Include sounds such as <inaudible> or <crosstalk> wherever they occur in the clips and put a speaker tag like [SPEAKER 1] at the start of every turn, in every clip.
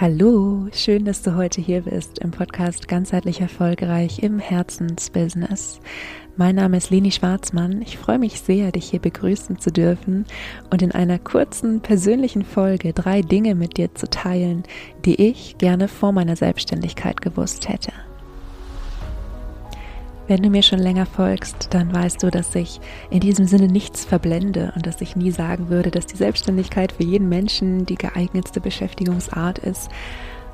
[SPEAKER 1] Hallo, schön, dass du heute hier bist im Podcast Ganzheitlich Erfolgreich im Herzensbusiness. Mein Name ist Leni Schwarzmann. Ich freue mich sehr, dich hier begrüßen zu dürfen und in einer kurzen persönlichen Folge drei Dinge mit dir zu teilen, die ich gerne vor meiner Selbstständigkeit gewusst hätte. Wenn du mir schon länger folgst, dann weißt du, dass ich in diesem Sinne nichts verblende und dass ich nie sagen würde, dass die Selbstständigkeit für jeden Menschen die geeignetste Beschäftigungsart ist.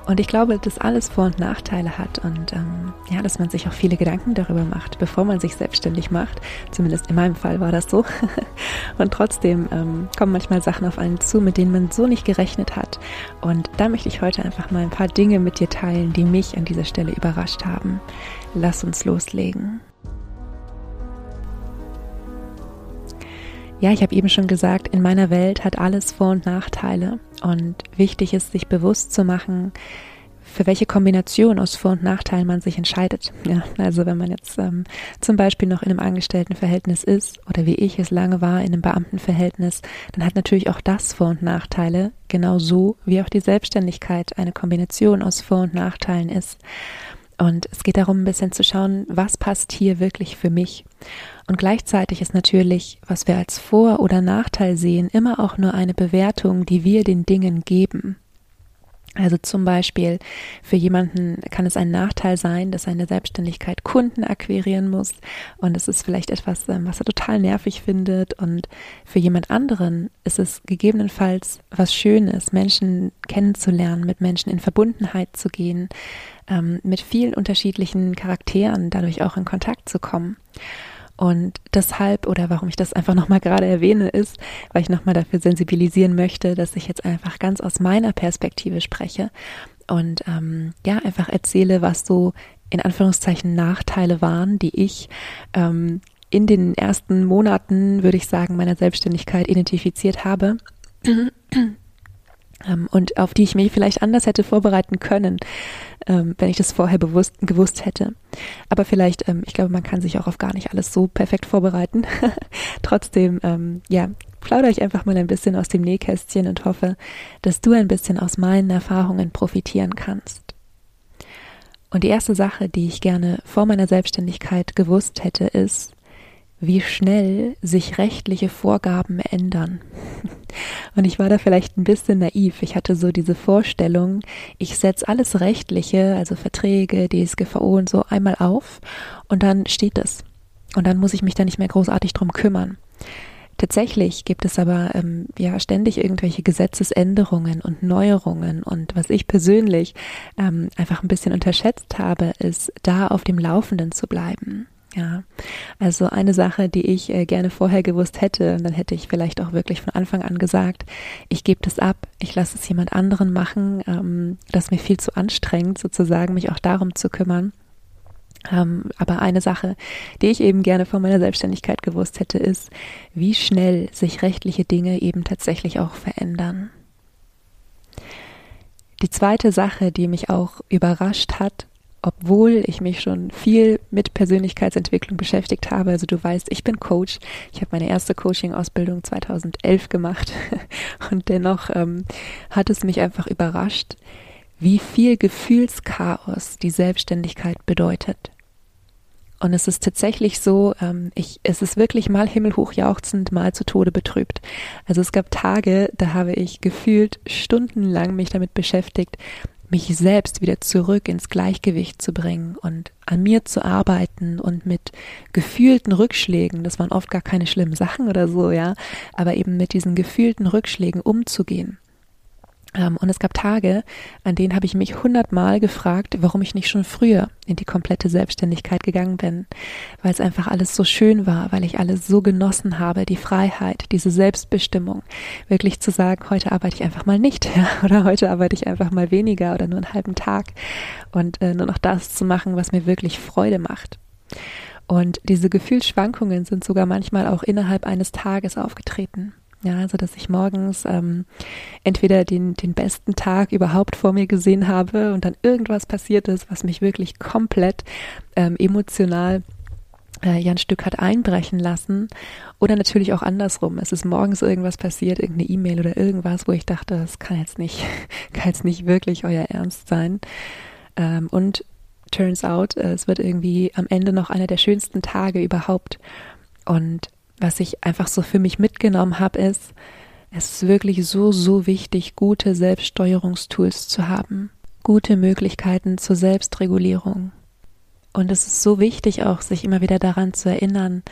[SPEAKER 1] Und ich glaube, dass alles Vor- und Nachteile hat und ähm, ja, dass man sich auch viele Gedanken darüber macht, bevor man sich selbstständig macht. Zumindest in meinem Fall war das so. <laughs> und trotzdem ähm, kommen manchmal Sachen auf einen zu, mit denen man so nicht gerechnet hat. Und da möchte ich heute einfach mal ein paar Dinge mit dir teilen, die mich an dieser Stelle überrascht haben. Lass uns loslegen. Ja, ich habe eben schon gesagt, in meiner Welt hat alles Vor- und Nachteile. Und wichtig ist, sich bewusst zu machen, für welche Kombination aus Vor- und Nachteilen man sich entscheidet. Ja, also wenn man jetzt ähm, zum Beispiel noch in einem Angestelltenverhältnis ist oder wie ich es lange war in einem Beamtenverhältnis, dann hat natürlich auch das Vor- und Nachteile, genauso wie auch die Selbstständigkeit eine Kombination aus Vor- und Nachteilen ist. Und es geht darum, ein bisschen zu schauen, was passt hier wirklich für mich. Und gleichzeitig ist natürlich, was wir als Vor- oder Nachteil sehen, immer auch nur eine Bewertung, die wir den Dingen geben. Also zum Beispiel für jemanden kann es ein Nachteil sein, dass in der Selbstständigkeit Kunden akquirieren muss und es ist vielleicht etwas, ähm, was er total nervig findet und für jemand anderen ist es gegebenenfalls was Schönes, Menschen kennenzulernen, mit Menschen in Verbundenheit zu gehen, ähm, mit vielen unterschiedlichen Charakteren dadurch auch in Kontakt zu kommen. Und deshalb, oder warum ich das einfach nochmal gerade erwähne, ist, weil ich nochmal dafür sensibilisieren möchte, dass ich jetzt einfach ganz aus meiner Perspektive spreche und ähm, ja, einfach erzähle, was so in Anführungszeichen Nachteile waren, die ich ähm, in den ersten Monaten, würde ich sagen, meiner Selbstständigkeit identifiziert habe ähm, und auf die ich mich vielleicht anders hätte vorbereiten können, ähm, wenn ich das vorher bewusst gewusst hätte. Aber vielleicht, ähm, ich glaube, man kann sich auch auf gar nicht alles so perfekt vorbereiten. <laughs> Trotzdem, ähm, ja, plaudere ich einfach mal ein bisschen aus dem Nähkästchen und hoffe, dass du ein bisschen aus meinen Erfahrungen profitieren kannst. Und die erste Sache, die ich gerne vor meiner Selbstständigkeit gewusst hätte, ist, wie schnell sich rechtliche Vorgaben ändern. Und ich war da vielleicht ein bisschen naiv. Ich hatte so diese Vorstellung, ich setze alles Rechtliche, also Verträge, DSGVO und so einmal auf und dann steht es. Und dann muss ich mich da nicht mehr großartig drum kümmern. Tatsächlich gibt es aber ähm, ja ständig irgendwelche Gesetzesänderungen und Neuerungen. Und was ich persönlich ähm, einfach ein bisschen unterschätzt habe, ist, da auf dem Laufenden zu bleiben. Ja, also eine Sache, die ich äh, gerne vorher gewusst hätte, und dann hätte ich vielleicht auch wirklich von Anfang an gesagt, ich gebe das ab, ich lasse es jemand anderen machen, ähm, das ist mir viel zu anstrengend, sozusagen, mich auch darum zu kümmern. Ähm, aber eine Sache, die ich eben gerne vor meiner Selbstständigkeit gewusst hätte, ist, wie schnell sich rechtliche Dinge eben tatsächlich auch verändern. Die zweite Sache, die mich auch überrascht hat, obwohl ich mich schon viel mit Persönlichkeitsentwicklung beschäftigt habe. Also du weißt, ich bin Coach. Ich habe meine erste Coaching-Ausbildung 2011 gemacht <laughs> und dennoch ähm, hat es mich einfach überrascht, wie viel Gefühlschaos die Selbstständigkeit bedeutet. Und es ist tatsächlich so, ähm, ich, es ist wirklich mal himmelhoch jauchzend, mal zu Tode betrübt. Also es gab Tage, da habe ich gefühlt stundenlang mich damit beschäftigt, mich selbst wieder zurück ins Gleichgewicht zu bringen und an mir zu arbeiten und mit gefühlten Rückschlägen, das waren oft gar keine schlimmen Sachen oder so, ja, aber eben mit diesen gefühlten Rückschlägen umzugehen. Ähm, und es gab Tage, an denen habe ich mich hundertmal gefragt, warum ich nicht schon früher in die komplette Selbstständigkeit gegangen bin, weil es einfach alles so schön war, weil ich alles so genossen habe, die Freiheit, diese Selbstbestimmung, wirklich zu sagen, heute arbeite ich einfach mal nicht <laughs> oder heute arbeite ich einfach mal weniger oder nur einen halben Tag und äh, nur noch das zu machen, was mir wirklich Freude macht. Und diese Gefühlsschwankungen sind sogar manchmal auch innerhalb eines Tages aufgetreten. Ja, also dass ich morgens ähm, entweder den, den besten Tag überhaupt vor mir gesehen habe und dann irgendwas passiert ist, was mich wirklich komplett ähm, emotional äh, ja ein Stück hat einbrechen lassen. Oder natürlich auch andersrum. Es ist morgens irgendwas passiert, irgendeine E-Mail oder irgendwas, wo ich dachte, das kann jetzt nicht, <laughs> kann jetzt nicht wirklich euer Ernst sein. Ähm, und turns out, äh, es wird irgendwie am Ende noch einer der schönsten Tage überhaupt. Und was ich einfach so für mich mitgenommen habe, ist, es ist wirklich so, so wichtig, gute Selbststeuerungstools zu haben, gute Möglichkeiten zur Selbstregulierung. Und es ist so wichtig auch, sich immer wieder daran zu erinnern,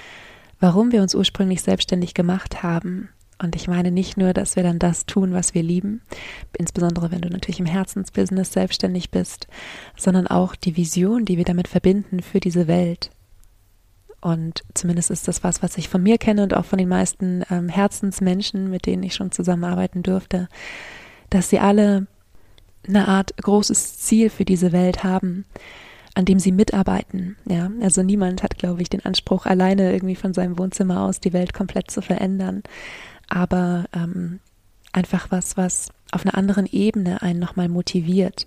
[SPEAKER 1] warum wir uns ursprünglich selbstständig gemacht haben. Und ich meine nicht nur, dass wir dann das tun, was wir lieben, insbesondere wenn du natürlich im Herzensbusiness selbstständig bist, sondern auch die Vision, die wir damit verbinden für diese Welt. Und zumindest ist das was, was ich von mir kenne und auch von den meisten ähm, Herzensmenschen, mit denen ich schon zusammenarbeiten durfte, dass sie alle eine Art großes Ziel für diese Welt haben, an dem sie mitarbeiten. Ja, also niemand hat, glaube ich, den Anspruch, alleine irgendwie von seinem Wohnzimmer aus die Welt komplett zu verändern. Aber ähm, einfach was, was auf einer anderen Ebene einen nochmal motiviert,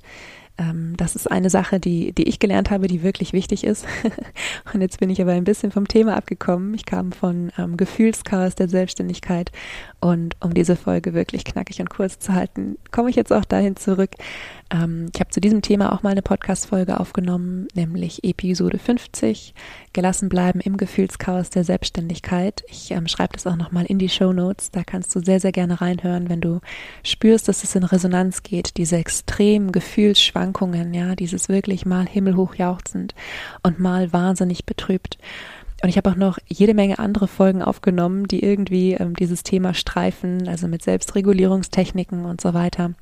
[SPEAKER 1] ähm, das ist eine Sache, die, die ich gelernt habe, die wirklich wichtig ist. <laughs> und jetzt bin ich aber ein bisschen vom Thema abgekommen. Ich kam von ähm, Gefühlschaos der Selbstständigkeit und um diese Folge wirklich knackig und kurz zu halten, komme ich jetzt auch dahin zurück. Ähm, ich habe zu diesem Thema auch mal eine Podcast-Folge aufgenommen, nämlich Episode 50, Gelassen bleiben im Gefühlschaos der Selbstständigkeit. Ich ähm, schreibe das auch nochmal in die Show Notes. Da kannst du sehr, sehr gerne reinhören, wenn du spürst, dass es in Resonanz geht, diese extremen Gefühlsschwankungen, ja, dieses wirklich mal himmelhoch jauchzend und mal wahnsinnig betrübt. Und ich habe auch noch jede Menge andere Folgen aufgenommen, die irgendwie ähm, dieses Thema streifen, also mit Selbstregulierungstechniken und so weiter.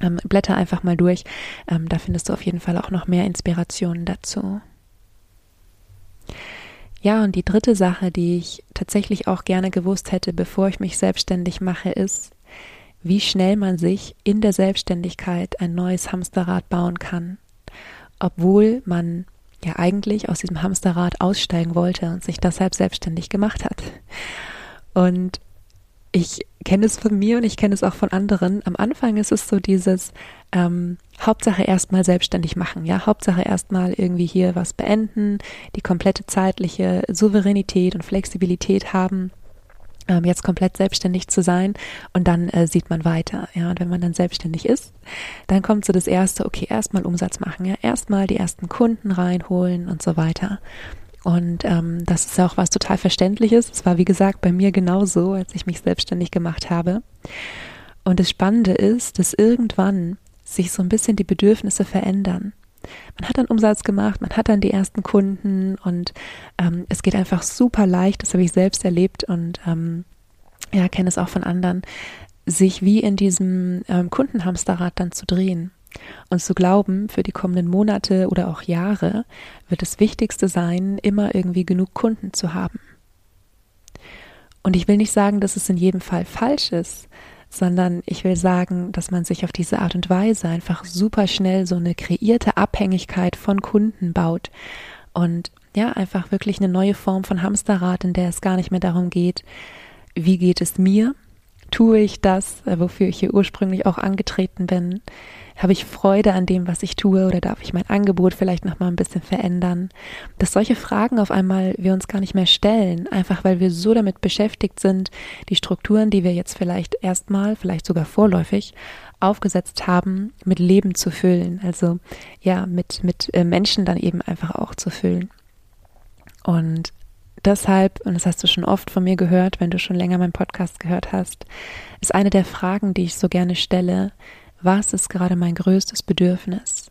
[SPEAKER 1] Ähm, blätter einfach mal durch. Ähm, da findest du auf jeden Fall auch noch mehr Inspirationen dazu. Ja, und die dritte Sache, die ich tatsächlich auch gerne gewusst hätte, bevor ich mich selbstständig mache, ist, wie schnell man sich in der Selbstständigkeit ein neues Hamsterrad bauen kann, obwohl man ja eigentlich aus diesem Hamsterrad aussteigen wollte und sich deshalb selbstständig gemacht hat. Und ich kenne es von mir und ich kenne es auch von anderen. Am Anfang ist es so dieses ähm, Hauptsache erstmal selbstständig machen, ja, Hauptsache erstmal irgendwie hier was beenden, die komplette zeitliche Souveränität und Flexibilität haben ähm, jetzt komplett selbstständig zu sein und dann äh, sieht man weiter. Ja, und wenn man dann selbstständig ist, dann kommt so das erste, okay, erstmal Umsatz machen, ja, erstmal die ersten Kunden reinholen und so weiter. Und ähm, das ist auch was total Verständliches. Es war, wie gesagt, bei mir genauso, als ich mich selbstständig gemacht habe. Und das Spannende ist, dass irgendwann sich so ein bisschen die Bedürfnisse verändern man hat dann Umsatz gemacht, man hat dann die ersten Kunden und ähm, es geht einfach super leicht, das habe ich selbst erlebt und ähm, ja, kenne es auch von anderen, sich wie in diesem ähm, Kundenhamsterrad dann zu drehen und zu glauben, für die kommenden Monate oder auch Jahre wird das Wichtigste sein, immer irgendwie genug Kunden zu haben. Und ich will nicht sagen, dass es in jedem Fall falsch ist, sondern ich will sagen, dass man sich auf diese Art und Weise einfach super schnell so eine kreierte Abhängigkeit von Kunden baut und ja, einfach wirklich eine neue Form von Hamsterrad, in der es gar nicht mehr darum geht, wie geht es mir, tue ich das, äh, wofür ich hier ursprünglich auch angetreten bin, habe ich Freude an dem, was ich tue oder darf ich mein Angebot vielleicht noch mal ein bisschen verändern? Dass solche Fragen auf einmal wir uns gar nicht mehr stellen, einfach weil wir so damit beschäftigt sind, die Strukturen, die wir jetzt vielleicht erstmal, vielleicht sogar vorläufig aufgesetzt haben, mit Leben zu füllen, also ja, mit mit äh, Menschen dann eben einfach auch zu füllen. Und deshalb, und das hast du schon oft von mir gehört, wenn du schon länger meinen Podcast gehört hast, ist eine der Fragen, die ich so gerne stelle, was ist gerade mein größtes Bedürfnis?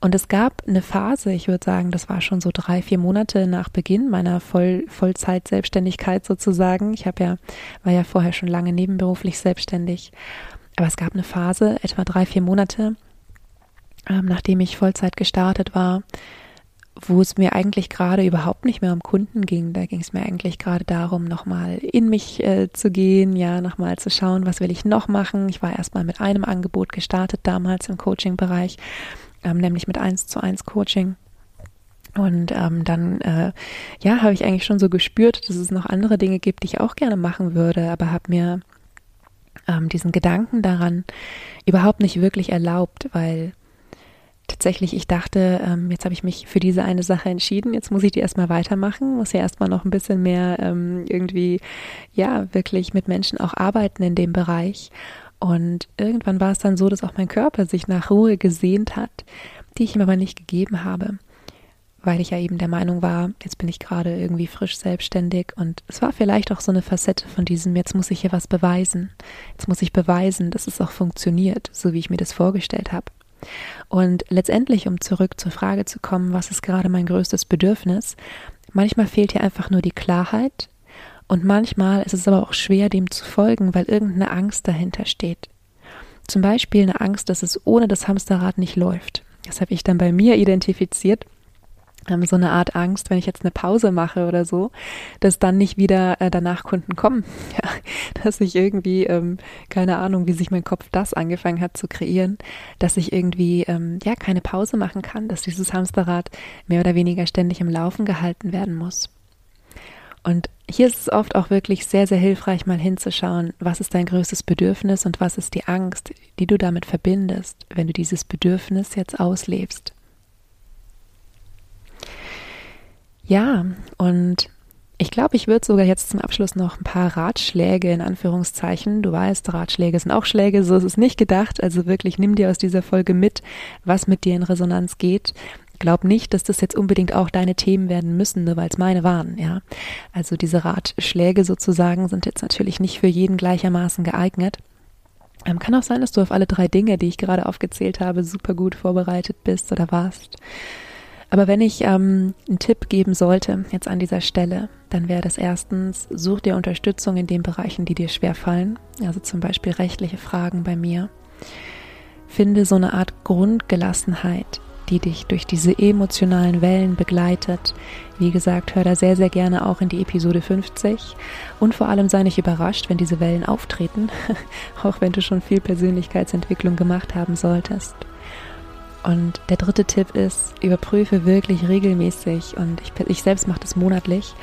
[SPEAKER 1] Und es gab eine Phase, ich würde sagen, das war schon so drei, vier Monate nach Beginn meiner Voll Vollzeit-Selbstständigkeit sozusagen. Ich habe ja, war ja vorher schon lange nebenberuflich selbstständig. Aber es gab eine Phase, etwa drei, vier Monate, ähm, nachdem ich Vollzeit gestartet war, wo es mir eigentlich gerade überhaupt nicht mehr um Kunden ging. Da ging es mir eigentlich gerade darum, nochmal in mich äh, zu gehen, ja, nochmal zu schauen, was will ich noch machen. Ich war erstmal mit einem Angebot gestartet damals im Coaching-Bereich, ähm, nämlich mit 1 zu 1 Coaching. Und ähm, dann, äh, ja, habe ich eigentlich schon so gespürt, dass es noch andere Dinge gibt, die ich auch gerne machen würde, aber habe mir ähm, diesen Gedanken daran überhaupt nicht wirklich erlaubt, weil tatsächlich, ich dachte, ähm, jetzt habe ich mich für diese eine Sache entschieden, jetzt muss ich die erstmal weitermachen, muss ja erstmal noch ein bisschen mehr ähm, irgendwie, ja, wirklich mit Menschen auch arbeiten in dem Bereich. Und irgendwann war es dann so, dass auch mein Körper sich nach Ruhe gesehnt hat, die ich ihm aber nicht gegeben habe weil ich ja eben der Meinung war, jetzt bin ich gerade irgendwie frisch selbstständig und es war vielleicht auch so eine Facette von diesem, jetzt muss ich hier was beweisen. Jetzt muss ich beweisen, dass es auch funktioniert, so wie ich mir das vorgestellt habe. Und letztendlich, um zurück zur Frage zu kommen, was ist gerade mein größtes Bedürfnis, manchmal fehlt hier einfach nur die Klarheit und manchmal ist es aber auch schwer, dem zu folgen, weil irgendeine Angst dahinter steht. Zum Beispiel eine Angst, dass es ohne das Hamsterrad nicht läuft. Das habe ich dann bei mir identifiziert ähm, so eine Art Angst, wenn ich jetzt eine Pause mache oder so, dass dann nicht wieder äh, danach Kunden kommen. <laughs> Ja, dass ich irgendwie, ähm, keine Ahnung, wie sich mein Kopf das angefangen hat zu kreieren, dass ich irgendwie, ähm, ja, keine Pause machen kann, dass dieses Hamsterrad mehr oder weniger ständig im Laufen gehalten werden muss. Und hier ist es oft auch wirklich sehr, sehr hilfreich, mal hinzuschauen, was ist dein größtes Bedürfnis und was ist die Angst, die du damit verbindest, wenn du dieses Bedürfnis jetzt auslebst. Ja, und ich glaube, ich würde sogar jetzt zum Abschluss noch ein paar Ratschläge in Anführungszeichen. Du weißt, Ratschläge sind auch Schläge, so ist es nicht gedacht. Also wirklich, nimm dir aus dieser Folge mit, was mit dir in Resonanz geht. Glaub nicht, dass das jetzt unbedingt auch deine Themen werden müssen, nur weil es meine waren, ja. Also diese Ratschläge sozusagen sind jetzt natürlich nicht für jeden gleichermaßen geeignet. Ähm, kann auch sein, dass du auf alle drei Dinge, die ich gerade aufgezählt habe, super gut vorbereitet bist oder warst. Aber wenn ich ähm, einen Tipp geben sollte, jetzt an dieser Stelle, dann wäre das erstens, such dir Unterstützung in den Bereichen, die dir schwerfallen, also zum Beispiel rechtliche Fragen bei mir. Finde so eine Art Grundgelassenheit, die dich durch diese emotionalen Wellen begleitet. Wie gesagt, hör da sehr, sehr gerne auch in die Episode 50 und vor allem sei nicht überrascht, wenn diese Wellen auftreten, <laughs> auch wenn du schon viel Persönlichkeitsentwicklung gemacht haben solltest. Und der dritte Tipp ist, überprüfe wirklich regelmäßig und ich, ich selbst mache das monatlich,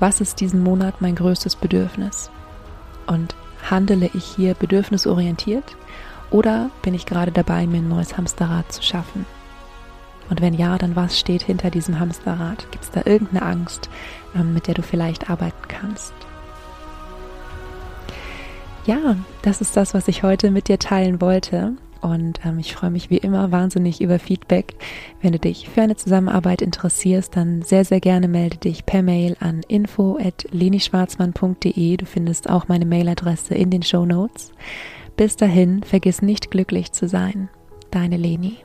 [SPEAKER 1] was ist diesen Monat mein größtes Bedürfnis? Und handele ich hier bedürfnisorientiert oder bin ich gerade dabei, mir ein neues Hamsterrad zu schaffen? Und wenn ja, dann was steht hinter diesem Hamsterrad? Gibt es da irgendeine Angst, ähm, mit der du vielleicht arbeiten kannst? Ja, das ist das, was ich heute mit dir teilen wollte. Und ähm, ich freue mich wie immer wahnsinnig über Feedback. Wenn du dich für eine Zusammenarbeit interessierst, dann sehr, sehr gerne melde dich per Mail an info.lenischwarzmann.de. Du findest auch meine Mailadresse in den Show Notes. Bis dahin, vergiss nicht glücklich zu sein. Deine Leni.